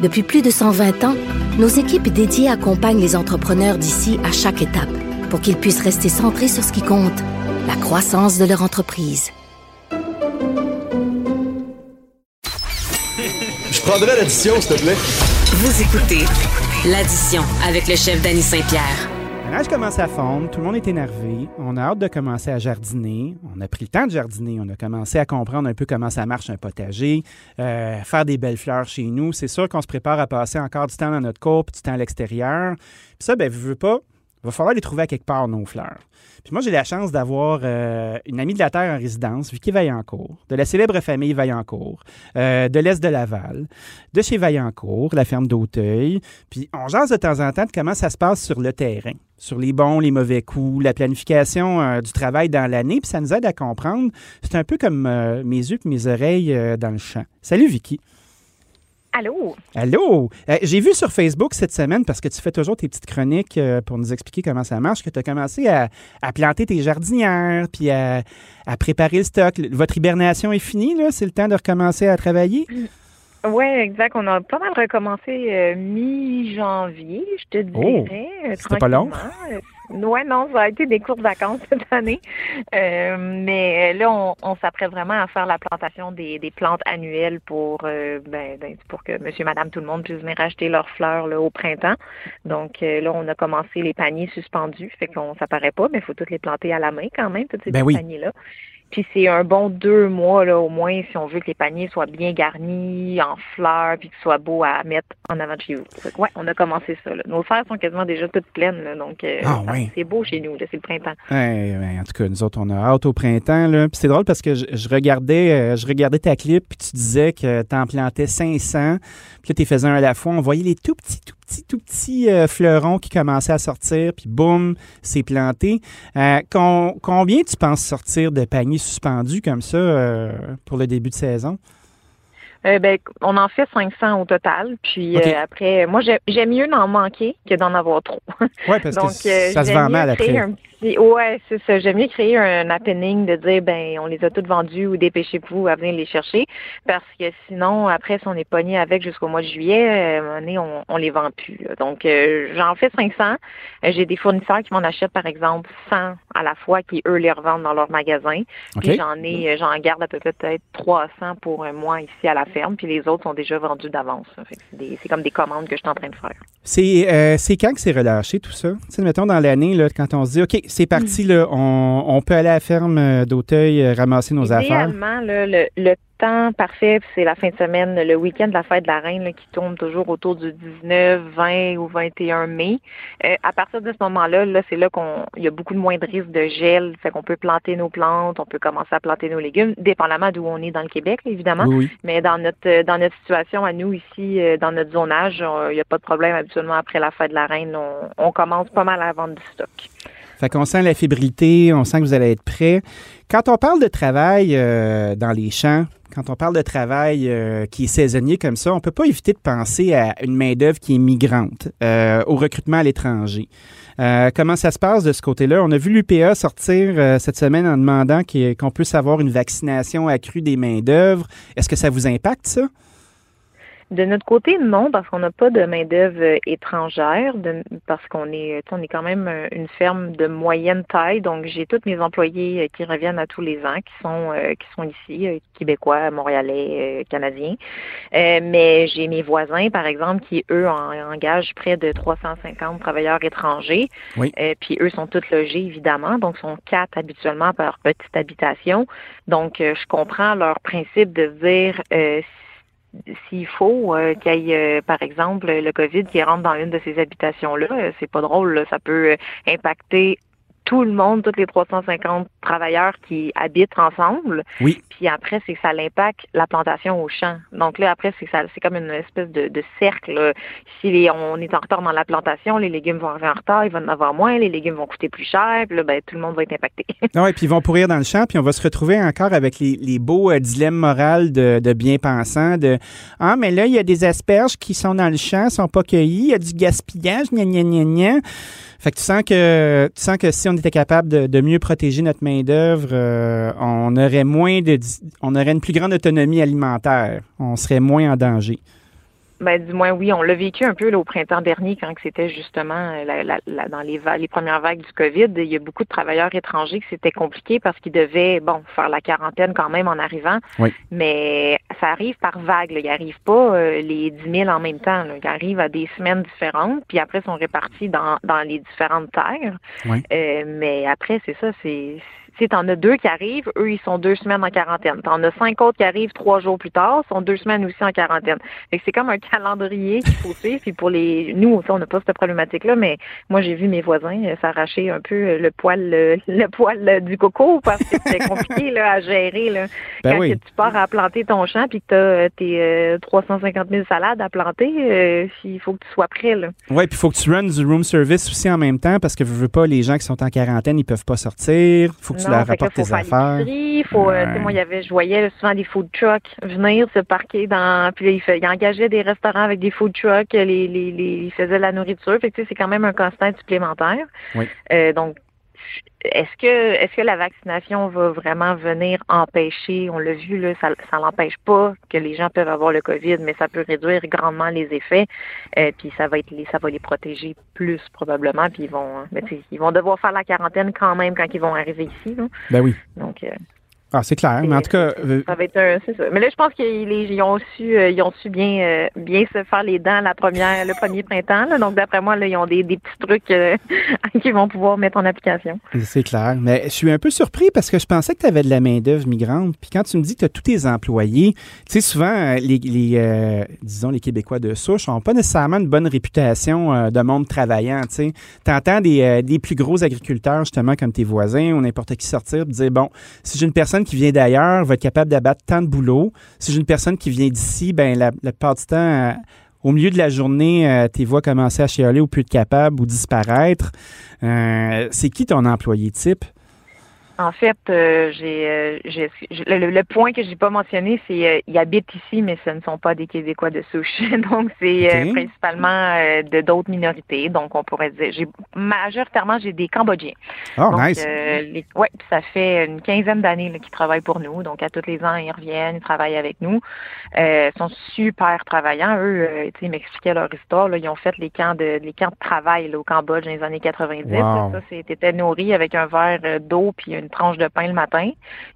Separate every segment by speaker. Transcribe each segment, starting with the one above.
Speaker 1: Depuis plus de 120 ans, nos équipes dédiées accompagnent les entrepreneurs d'ici à chaque étape pour qu'ils puissent rester centrés sur ce qui compte, la croissance de leur entreprise.
Speaker 2: Je prendrai l'addition, s'il te plaît.
Speaker 3: Vous écoutez l'addition avec le chef Danny Saint-Pierre.
Speaker 4: La neige commence à fondre, tout le monde est énervé, on a hâte de commencer à jardiner, on a pris le temps de jardiner, on a commencé à comprendre un peu comment ça marche un potager, euh, faire des belles fleurs chez nous. C'est sûr qu'on se prépare à passer encore du temps dans notre cour, puis du temps à l'extérieur. Puis ça, ben, vous veux pas, il va falloir les trouver quelque part, nos fleurs. Puis moi, j'ai la chance d'avoir euh, une amie de la Terre en résidence, Vicky Vaillancourt, de la célèbre famille Vaillancourt, euh, de l'Est de Laval, de chez Vaillancourt, la ferme d'Auteuil. Puis on jase de temps en temps de comment ça se passe sur le terrain, sur les bons, les mauvais coups, la planification euh, du travail dans l'année. Puis ça nous aide à comprendre. C'est un peu comme mes yeux et mes oreilles dans le champ. Salut, Vicky.
Speaker 5: Allô?
Speaker 4: Allô? Euh, J'ai vu sur Facebook cette semaine, parce que tu fais toujours tes petites chroniques euh, pour nous expliquer comment ça marche, que tu as commencé à, à, planter tes jardinières, puis à, à, préparer le stock. Votre hibernation est finie, là? C'est le temps de recommencer à travailler?
Speaker 5: Oui, exact. On a pas mal recommencé euh, mi-janvier, je te
Speaker 4: Oh,
Speaker 5: dirais. euh,
Speaker 4: C'était pas long?
Speaker 5: Euh, Ouais, non, ça a été des courtes vacances cette année. Euh, mais euh, là, on, on s'apprête vraiment à faire la plantation des, des plantes annuelles pour euh, ben, ben, pour que monsieur, madame, tout le monde puisse venir acheter leurs fleurs là, au printemps. Donc euh, là, on a commencé les paniers suspendus, fait qu'on s'apparaît pas, mais il faut toutes les planter à la main quand même, toutes ces
Speaker 4: Ben
Speaker 5: petits
Speaker 4: oui.
Speaker 5: paniers-là. Puis c'est un bon deux mois là au moins si on veut que les paniers soient bien garnis, en fleurs, puis qu'ils soient beaux à mettre en avant de chez vous. Que, ouais, on a commencé ça. Là. Nos serres sont quasiment déjà toutes pleines, là, donc euh,
Speaker 4: Ah, ouais.
Speaker 5: c'est beau chez nous. C'est le printemps.
Speaker 4: Ouais, ouais, en tout cas, nous autres, on a hâte au printemps. Là. Puis c'est drôle parce que je, je regardais, euh, je regardais ta clip, puis tu disais que tu en plantais 500. Puis là, tu faisais un à la fois. On voyait les tout petits, tout petits, tout petits euh, fleurons qui commençaient à sortir, puis boum, c'est planté. Euh, con- combien tu penses sortir de paniers suspendus comme ça euh, pour le début de saison?
Speaker 5: Euh, ben, on en fait 500 au total. Puis euh, après, moi, j'ai- j'aime mieux d'en manquer que d'en avoir trop.
Speaker 4: Oui, parce
Speaker 5: Donc,
Speaker 4: que
Speaker 5: euh,
Speaker 4: ça se vend mal après.
Speaker 5: un petit- Ouais, c'est ça. J'aime mieux créer un happening de dire, ben, on les a toutes vendues ou dépêchez-vous à venir les chercher. Parce que sinon, après, si on est pogné avec jusqu'au mois de juillet, euh, on, on les vend plus. là. Donc, euh, j'en fais 500. Euh, J'ai des fournisseurs qui m'en achètent, par exemple, 100 à la fois, qui, eux, les revendent dans leur magasin.
Speaker 4: OK.
Speaker 5: Puis j'en ai, euh, j'en garde à peu près peut-être 300 pour un mois ici à la ferme. Puis les autres sont déjà vendus d'avance. C'est comme des commandes que je suis en train de faire.
Speaker 4: C'est euh, quand que c'est relâché tout ça? Tu sais, mettons dans l'année, là, quand on se dit, OK, c'est parti, là, on, on peut aller à la ferme euh, d'Auteuil euh, ramasser nos affaires?
Speaker 5: Là, le, le temps parfait, c'est la fin de semaine, le week-end de la fête de la Reine là, qui tourne toujours autour du 19, 20 ou 21 mai. Euh, à partir de ce moment-là, là, c'est là qu'on il y a beaucoup de moins de risques de gel, fait qu'on peut planter nos plantes, on peut commencer à planter nos légumes, dépendamment d'où on est dans le Québec, évidemment.
Speaker 4: Oui.
Speaker 5: Mais dans notre euh, dans notre situation à nous ici, dans notre zonage, il n'y a pas de problème habituellement après la fête de la reine. On, on commence pas mal à vendre du stock.
Speaker 4: Fait qu'on sent la fébrilité, on sent que vous allez être prêts. Quand on parle de travail euh, dans les champs, quand on parle de travail euh, qui est saisonnier comme ça, on peut pas éviter de penser à une main-d'œuvre qui est migrante, euh, au recrutement à l'étranger. Comment ça se passe de ce côté-là? On a vu l'UPA sortir cette semaine en demandant qu'on puisse avoir une vaccination accrue des main-d'œuvre. Est-ce que ça vous impacte, ça?
Speaker 5: De notre côté, non, parce qu'on n'a pas de main-d'œuvre euh, étrangère, de- parce qu'on est, on est quand même euh, une ferme de moyenne taille, donc j'ai tous mes employés euh, qui reviennent à tous les ans, qui sont euh, qui sont ici, euh, québécois, montréalais, euh, canadiens. Euh, mais j'ai mes voisins, par exemple, qui eux en- engagent près de 350 travailleurs étrangers.
Speaker 4: Oui.
Speaker 5: Euh, puis eux sont tous logés, évidemment, donc sont quatre habituellement par petite habitation. Donc, euh, je comprends leur principe de dire euh, s'il faut euh, qu'il y ait, euh, par exemple, le COVID qui rentre dans une de ces habitations-là, euh, c'est pas drôle, ça peut impacter tout le monde, tous les 350 travailleurs qui habitent ensemble.
Speaker 4: Oui.
Speaker 5: Puis après, c'est que ça l'impacte la plantation au champ. Donc là, après, c'est ça, c'est comme une espèce de, de cercle. là. Si les- on est en retard dans la plantation, les légumes vont arriver en retard, il va en avoir moins, les légumes vont coûter plus cher, puis là, ben, tout le monde va être impacté.
Speaker 4: Ah ouais, puis ils vont pourrir dans le champ, puis on va se retrouver encore avec les, les beaux euh, dilemmes moraux de, de bien-pensants, de « Ah, mais là, il y a des asperges qui sont dans le champ, sont pas cueillies, il y a du gaspillage, gna gna gna gna. » Fait que tu sens que tu sens que si on était capable de, de mieux protéger notre main-d'œuvre, euh, on aurait moins de on aurait une plus grande autonomie alimentaire. On serait moins en danger.
Speaker 5: Ben, du moins, oui, on l'a vécu un peu là, au printemps dernier quand c'était justement euh, la- la- la- dans les, les premières vagues du COVID. Il y a beaucoup de travailleurs étrangers que c'était compliqué parce qu'ils devaient, bon, faire la quarantaine quand même en arrivant.
Speaker 4: Oui.
Speaker 5: Mais ça arrive par vague. Là. Il arrive pas euh, les 10 000 en même temps. Là. Il arrive à des semaines différentes, puis après, ils sont répartis dans, dans les différentes terres.
Speaker 4: Oui.
Speaker 5: Euh, mais après, c'est ça, c'est... Tu sais, t'en as deux qui arrivent, eux, ils sont deux semaines en quarantaine. T'en as cinq autres qui arrivent trois jours plus tard, sont deux semaines aussi en quarantaine. Fait que c'est comme un calendrier qu'il faut suivre. Puis pour les, nous, ça, on n'a pas cette problématique-là, mais moi, j'ai vu mes voisins euh, s'arracher un peu euh, le poil, euh, le poil euh, du coco parce que c'était compliqué là, à gérer. Là.
Speaker 4: Ben
Speaker 5: Quand
Speaker 4: oui.
Speaker 5: tu pars à planter ton champ puis que tu as tes euh, 350 000 salades à planter, euh, il faut que tu sois prêt. Là.
Speaker 4: Oui, puis il faut que tu runs du room service aussi en même temps parce que je veux pas les gens qui sont en quarantaine, ils peuvent pas sortir. faut que tu
Speaker 5: Non,
Speaker 4: leur tes
Speaker 5: faire
Speaker 4: affaires.
Speaker 5: faut, euh, tu sais,
Speaker 4: Ouais.
Speaker 5: moi, il y avait, je voyais souvent des food trucks venir se parquer dans, puis ils, engageaient des restaurants avec des food trucks, les, les, les, ils faisaient de la nourriture, fait que c'est quand même un constant supplémentaire.
Speaker 4: Oui.
Speaker 5: Euh, donc, est-ce que, est-ce que la vaccination va vraiment venir empêcher, on l'a vu là, ça, ça l'empêche pas que les gens peuvent avoir le COVID, mais ça peut réduire grandement les effets, euh, puis ça va être, les, ça va les protéger plus probablement, puis ils vont, mais tu sais, ils vont devoir faire la quarantaine quand même quand ils vont arriver ici, là.
Speaker 4: Ben oui.
Speaker 5: Donc, euh,
Speaker 4: Ah, c'est clair. Mais en tout cas, euh,
Speaker 5: ça va être un, ça. Mais là, je pense qu'ils ont su, euh, ils ont su bien, euh, bien se faire les dents la première, le premier printemps. là. Donc, d'après moi, là, ils ont des, des petits trucs euh, qu'ils vont pouvoir mettre en application.
Speaker 4: c'est clair. Mais je suis un peu surpris parce que je pensais que tu avais de la main-d'œuvre migrante. Puis quand tu me dis que tu as tous tes employés, tu sais, souvent, les, les, euh, disons, les Québécois de souche n'ont pas nécessairement une bonne réputation euh, de monde travaillant. Tu entends des, des plus gros agriculteurs, justement, comme tes voisins ou n'importe qui sortir dire bon, si j'ai une personne qui vient d'ailleurs, va être capable d'abattre tant de boulot. Si j'ai une personne qui vient d'ici, ben la, la du temps, euh, au milieu de la journée, euh, tes voix commencer à chialer ou plus de capable ou disparaître. Euh, c'est qui ton employé type?
Speaker 5: En fait, euh, j'ai, euh, j'ai- le, le point que j'ai pas mentionné, c'est euh, ils habitent ici, mais ce ne sont pas des Québécois de souche. Donc, c'est euh, principalement euh, de d'autres minorités. Donc, on pourrait dire, j'ai majoritairement j'ai des Cambodgiens.
Speaker 4: Oh,
Speaker 5: Donc,
Speaker 4: nice.
Speaker 5: euh, les- ouais, puis ça fait une quinzaine d'années là, qu'ils travaillent pour nous. Donc, à tous les ans, ils reviennent, ils travaillent avec nous. Euh, ils sont super travaillants. Eux, euh, tu sais, ils m'expliquaient leur histoire. Là, ils ont fait les camps de les camps de travail là, au Cambodge dans les années 90.
Speaker 4: Wow.
Speaker 5: Là, ça, c'était nourri avec un verre euh, d'eau puis une tranche de pain le matin.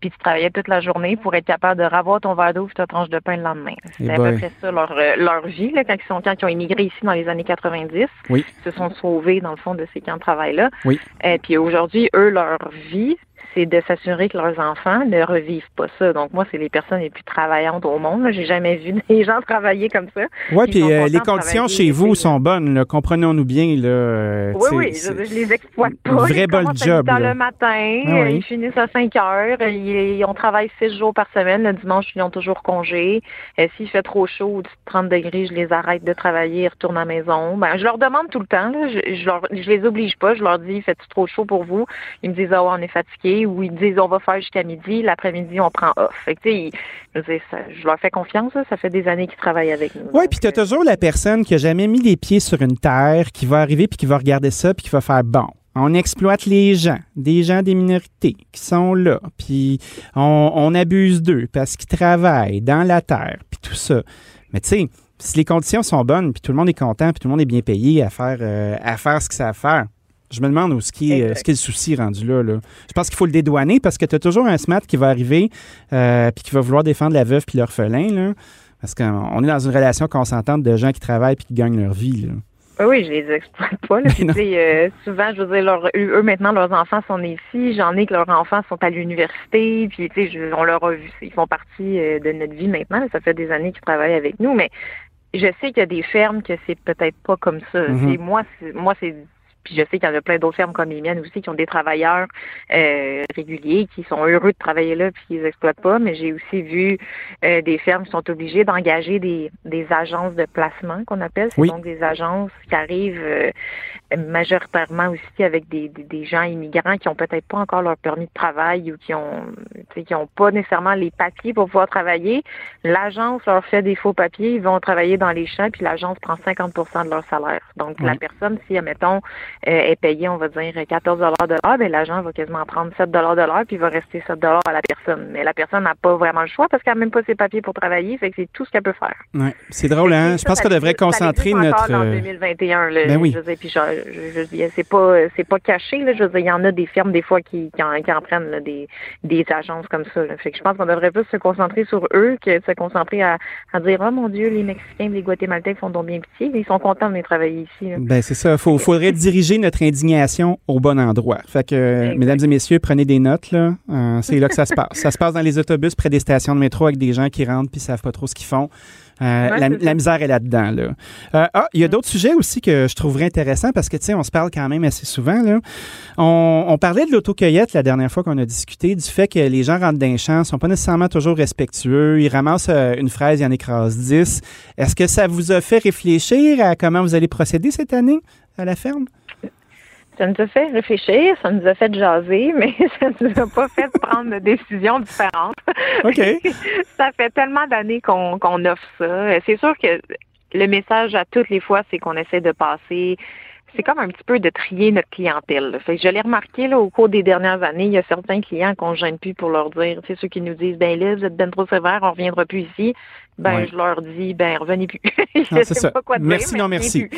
Speaker 5: Puis tu travaillais toute la journée pour être capable de ravoir ton verre d'eau et ta tranche de pain le lendemain. C'était à peu près ça leur, euh, leur vie là, quand ils sont quand ils ont immigré ici dans les années 90.
Speaker 4: Oui.
Speaker 5: Ils se sont sauvés dans le fond de ces camps de travail-là.
Speaker 4: Oui.
Speaker 5: Et puis aujourd'hui, eux, leur vie, c'est de s'assurer que leurs enfants ne revivent pas ça. Donc moi, c'est les personnes les plus travaillantes au monde. J'ai jamais vu des gens travailler comme ça.
Speaker 4: Oui, puis euh, les conditions chez vous sont bonnes, là. comprenons-nous bien. Là, euh,
Speaker 5: Oui, oui, je, je les exploite pas.
Speaker 4: vrai
Speaker 5: ils commencent
Speaker 4: job,
Speaker 5: à 8 heures
Speaker 4: là.
Speaker 5: le matin,
Speaker 4: Ah
Speaker 5: euh,
Speaker 4: oui.
Speaker 5: ils finissent à 5 heures, euh, ils, on travaille 6 jours par semaine. Le dimanche, ils ont toujours congé. Euh, S'il fait trop chaud ou 30 degrés, je les arrête de travailler, ils retournent à la maison. Ben, je leur demande tout le temps. Là, je, je, leur, je les oblige pas. Je leur dis, faites-tu trop chaud pour vous? Ils me disent, ah ouais, on est fatigué. Ou ils disent, on va faire jusqu'à midi. L'après-midi, on prend off. Fait que, tu sais, ils- je, veux dire, ça- je leur fais confiance. là. Ça fait des années qu'ils travaillent avec nous.
Speaker 4: Oui, puis tu as
Speaker 5: euh,
Speaker 4: toujours la personne qui a jamais mis les pieds sur une terre, qui va arriver puis qui va regarder ça puis qui va faire bon. On exploite les gens, des gens des minorités qui sont là, puis on, on abuse d'eux parce qu'ils travaillent dans la terre, puis tout ça. Mais tu sais, si les conditions sont bonnes, puis tout le monde est content, puis tout le monde est bien payé à faire, euh, à faire ce que ça a à faire, je me demande où ce qui est, euh, ce qui est le souci rendu là. là. Je pense qu'il faut le dédouaner parce que tu as toujours un SMAT qui va arriver euh, puis qui va vouloir défendre la veuve puis l'orphelin. là. Parce qu'on on est dans une relation consentante de gens qui travaillent puis qui gagnent leur vie. Là.
Speaker 5: Oui, oui, je les exploite pas. Là. Puis, euh, souvent, je veux dire, leur- eux, eux, maintenant, leurs enfants sont nés ici. J'en ai que leurs enfants sont à l'université. Puis, tu sais, on leur a vu. Ils font partie euh, de notre vie maintenant. Ça fait des années qu'ils travaillent avec nous. Mais je sais qu'il y a des fermes que c'est peut-être pas comme ça. Moi, c'est, moi, c'est puis je sais qu'il y en a plein d'autres fermes comme les miennes aussi qui ont des travailleurs euh, réguliers qui sont heureux de travailler là puis qui les exploitent pas. Mais j'ai aussi vu euh, des fermes qui sont obligées d'engager des, des agences de placement qu'on appelle. C'est donc des agences qui arrivent euh, majoritairement aussi avec des, des, gens immigrants qui ont peut-être pas encore leur permis de travail ou qui ont qui ont pas nécessairement les papiers pour pouvoir travailler. L'agence leur fait des faux papiers, ils vont travailler dans les champs, puis l'agence prend 50% de leur salaire. Donc la personne, si admettons est payée, on va dire 14 de l'heure, ben l'agent va quasiment prendre 7 de l'heure, puis il va rester 7 à la personne. Mais la personne n'a pas vraiment le choix parce qu'elle n'a même pas ses papiers pour travailler, fait que c'est tout ce qu'elle peut faire.
Speaker 4: Ouais. C'est drôle, hein? Je pense qu'on devrait concentrer notre.
Speaker 5: en 2021,
Speaker 4: ben oui.
Speaker 5: je veux puis je, c'est pas c'est pas caché, là, je veux dire, il y en a des firmes des fois qui, qui, en, prennent des, des agences comme ça. Fait que je pense qu'on devrait plus se concentrer sur eux que de se concentrer à, à dire Oh mon Dieu, les Mexicains, les Guatémaltèques font donc bien pitié. Ils sont contents de venir travailler ici.
Speaker 4: Ben c'est ça. Il faudrait diriger notre indignation au bon endroit. Fait que, mesdames et messieurs, prenez des notes. Là. Euh, c'est là que ça se passe. Ça se passe dans les autobus près des stations de métro avec des gens qui rentrent puis savent pas trop ce qu'ils font. Euh, la, misère est là-dedans. Là. Euh, ah, il y a d'autres sujets aussi que je trouverais intéressants parce que, tu sais, on se parle quand même assez souvent. Là. On, parlait de l'autocueillette la dernière fois qu'on a discuté, du fait que les gens rentrent d'un champ, sont pas nécessairement toujours respectueux. Ils ramassent une fraise, ils en écrasent 10. Est-ce que ça vous a fait réfléchir à comment vous allez procéder cette année à la ferme?
Speaker 5: Ça nous a fait réfléchir, ça nous a fait jaser, mais ça nous a pas fait prendre de décisions différentes.
Speaker 4: OK.
Speaker 5: ça fait tellement d'années qu'on offre ça. C'est sûr que le message à toutes les fois, c'est qu'on essaie de passer c'est comme un petit peu de trier notre clientèle. Fait je l'ai remarqué là, au cours des dernières années, il y a certains clients qu'on ne gêne plus pour leur dire, c'est ceux qui nous disent, ben là, vous êtes bien trop sévère, on reviendra plus ici ben je leur dis ben revenez plus.
Speaker 4: je sais pas quoi dire, merci non merci.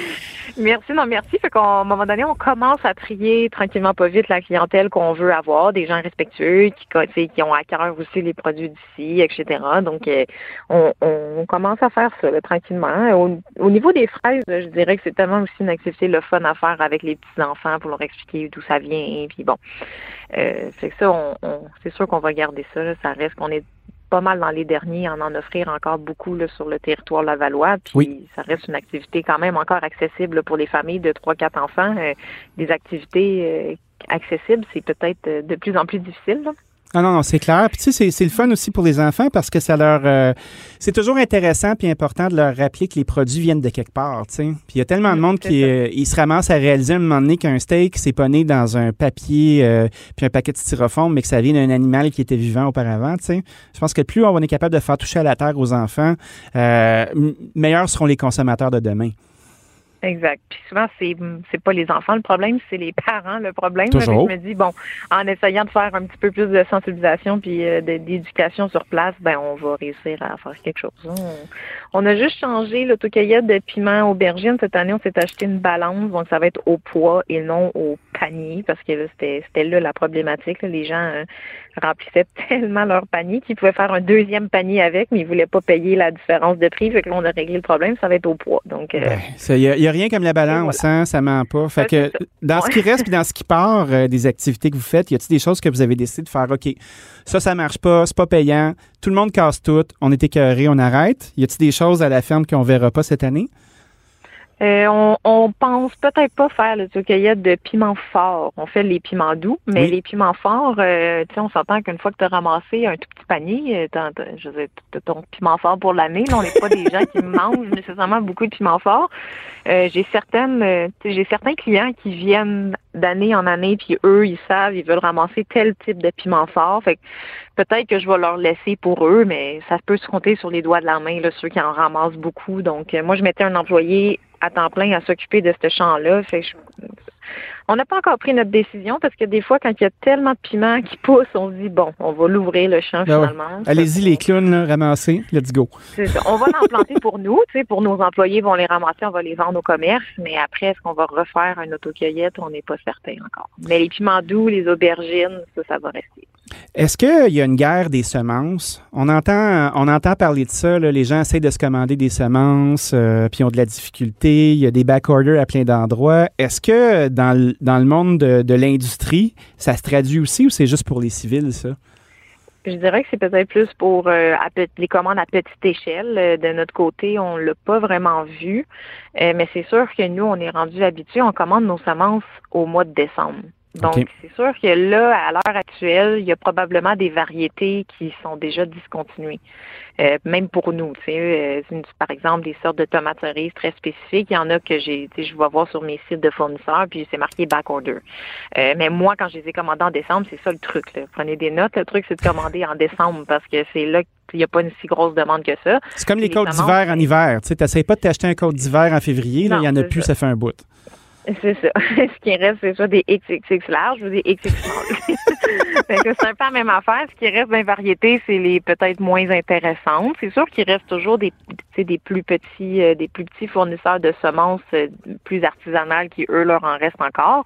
Speaker 5: Merci non merci. Fait qu'à un moment donné, on commence à trier tranquillement pas vite la clientèle qu'on veut avoir, des gens respectueux qui qui ont à cœur aussi les produits d'ici, etc. Donc euh, on, on, commence à faire ça tranquillement. Au, au, niveau des fraises, je dirais que c'est tellement aussi une activité le fun à faire avec les petits enfants pour leur expliquer d'où ça vient. Puis bon, euh, c'est ça. On, c'est sûr qu'on va garder ça. Ça reste qu'on est pas mal dans les derniers en en offrir encore beaucoup là, sur le territoire lavallois. Puis ça reste une activité quand même encore accessible pour les familles de 3-4 enfants. Euh, des activités euh, accessibles, c'est peut-être de plus en plus difficile.
Speaker 4: Ah non, non, c'est clair. Puis tu sais, c'est le fun aussi pour les enfants parce que ça leur... Euh, c'est toujours intéressant puis important de leur rappeler que les produits viennent de quelque part, tu sais. Puis il y a tellement de monde qui euh, se ramasse à réaliser à un moment donné qu'un steak, c'est pas né dans un papier euh, puis un paquet de styrofoam, mais que ça vient d'un animal qui était vivant auparavant, tu sais. Je pense que plus on est capable de faire toucher à la terre aux enfants, meilleurs seront les consommateurs de demain.
Speaker 5: Exact. Puis souvent, c'est c'est pas les enfants le problème, c'est les parents le problème. je me dis bon, en essayant de faire un petit peu plus de sensibilisation puis euh, d'éducation sur place, ben on va réussir à faire quelque chose. On, a juste changé l'autocueillette de piment aubergine cette année. On s'est acheté une balance, donc ça va être au poids et non au panier parce que c'était c'était là la problématique. Les gens euh, remplissaient tellement leur panier qu'ils pouvaient faire un deuxième panier avec, mais ils voulaient pas payer la différence de prix. Fait que là, on a réglé le problème. Ça va être au poids. Donc, euh,
Speaker 4: ben, rien comme la balance, hein, ça ment pas. Fait que dans ce qui reste et dans ce qui part euh, des activités que vous faites, y a-t-il des choses que vous avez décidé de faire? OK, ça, ça marche pas, c'est pas payant, tout le monde casse tout, on est écœuré, on arrête. Y a-t-il des choses à la ferme qu'on verra pas cette année?
Speaker 5: Euh, on, on pense peut-être pas faire le cueillette de piments forts. On fait les piments doux, mais les piments forts, euh, tu sais, on s'entend qu'une fois que tu as ramassé un tout petit panier, euh, je veux ton piment fort pour l'année, on n'est pas des gens qui mangent nécessairement beaucoup de piments forts. j'ai certaines, j'ai certains clients qui viennent d'année en année, puis eux, ils savent, ils veulent ramasser tel type de piment fort. Fait que peut-être que je vais leur laisser pour eux, mais ça peut se compter sur les doigts de la main, là, ceux qui en ramassent beaucoup. Donc, moi, je mettais un employé à temps plein à s'occuper de ce champ-là. Fait on n'a pas encore pris notre décision parce que des fois, quand il y a tellement de piments qui poussent, on se dit, bon, on va l'ouvrir le champ ben finalement.
Speaker 4: Allez-y, les clowns, là, ramassez, let's go.
Speaker 5: On va l'en planter pour nous, tu sais, pour nos employés, vont les ramasser, on va les vendre au commerce, mais après, est-ce qu'on va refaire un autocueillette? On n'est pas certain encore. Mais les piments doux, les aubergines, ça, ça va rester.
Speaker 4: Est-ce qu'il y a une guerre des semences? On entend, on entend parler de ça. les gens essayent de se commander des semences, euh, puis ont de la difficulté. Il y a des backorders à plein d'endroits. Est-ce que dans le, dans le monde de, l'industrie, ça se traduit aussi ou c'est juste pour les civils, ça?
Speaker 5: Je dirais que c'est peut-être plus pour euh, les commandes à petite échelle. Euh, De notre côté, on l'a pas vraiment vu, Euh, mais c'est sûr que nous, on est rendu habitués. On commande nos semences au mois de décembre. Donc, c'est sûr que là, à l'heure actuelle, il y a probablement des variétés qui sont déjà discontinuées. Euh, même pour nous, tu sais, euh, par exemple, des sortes de tomates cerises très spécifiques. Il y en a que j'ai, tu sais, je vais voir sur mes sites de fournisseurs, puis c'est marqué back order. Euh, mais moi, quand je les ai commandés en décembre, c'est ça le truc. Là. Prenez des notes. Le truc, c'est de commander en décembre parce que c'est là qu'il n'y a pas une si grosse demande que ça.
Speaker 4: C'est comme les
Speaker 5: semences,
Speaker 4: d'hiver en hiver. Tu sais, pas de t'acheter un côte d'hiver en février. là,
Speaker 5: Non,
Speaker 4: Il y en a plus,
Speaker 5: ça.
Speaker 4: ça fait un bout.
Speaker 5: C'est ça. Ce qui reste, c'est ça des XXX larges ou des XX c'est un peu la même affaire. Ce qui reste dans variétés, c'est les peut-être moins intéressantes. C'est sûr qu'il reste toujours des, tu sais, des plus petits, euh, des plus petits fournisseurs de semences euh, plus artisanales qui eux leur en restent encore.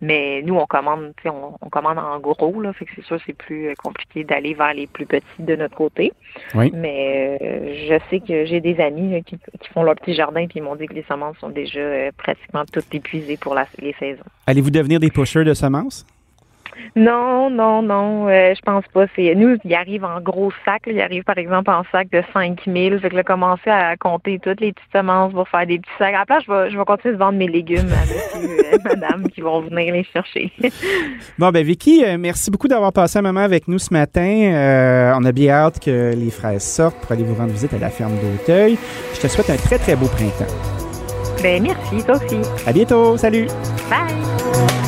Speaker 5: Mais nous, on commande, tu sais, on, on commande en gros là. Fait que c'est sûr, c'est plus euh, compliqué d'aller vers les plus petits de notre côté.
Speaker 4: Oui.
Speaker 5: Mais euh, je sais que j'ai des amis là, qui, qui font leur petit jardin puis ils m'ont dit que les semences sont déjà pratiquement toutes épuisées pour la- les saisons.
Speaker 4: Allez-vous devenir des pushers de semences?
Speaker 5: Non, non, non, euh, je pense pas. C'est nous, il arrive en gros sacs. là. Il arrive par exemple en sac de 5000. Fait que là, commencer à compter toutes les petites semences pour faire des petits sacs. À la place, je vais, je vais continuer de vendre mes légumes à monsieur, euh, madame qui vont venir les chercher.
Speaker 4: Bon, ben Vicky, euh, merci beaucoup d'avoir passé un moment avec nous ce matin. Euh, on a bien hâte que les fraises sortent pour aller vous rendre visite à la ferme d'Auteuil. Je te souhaite un très, très beau printemps.
Speaker 5: Ben merci, toi aussi.
Speaker 4: À bientôt. Salut!
Speaker 5: Bye!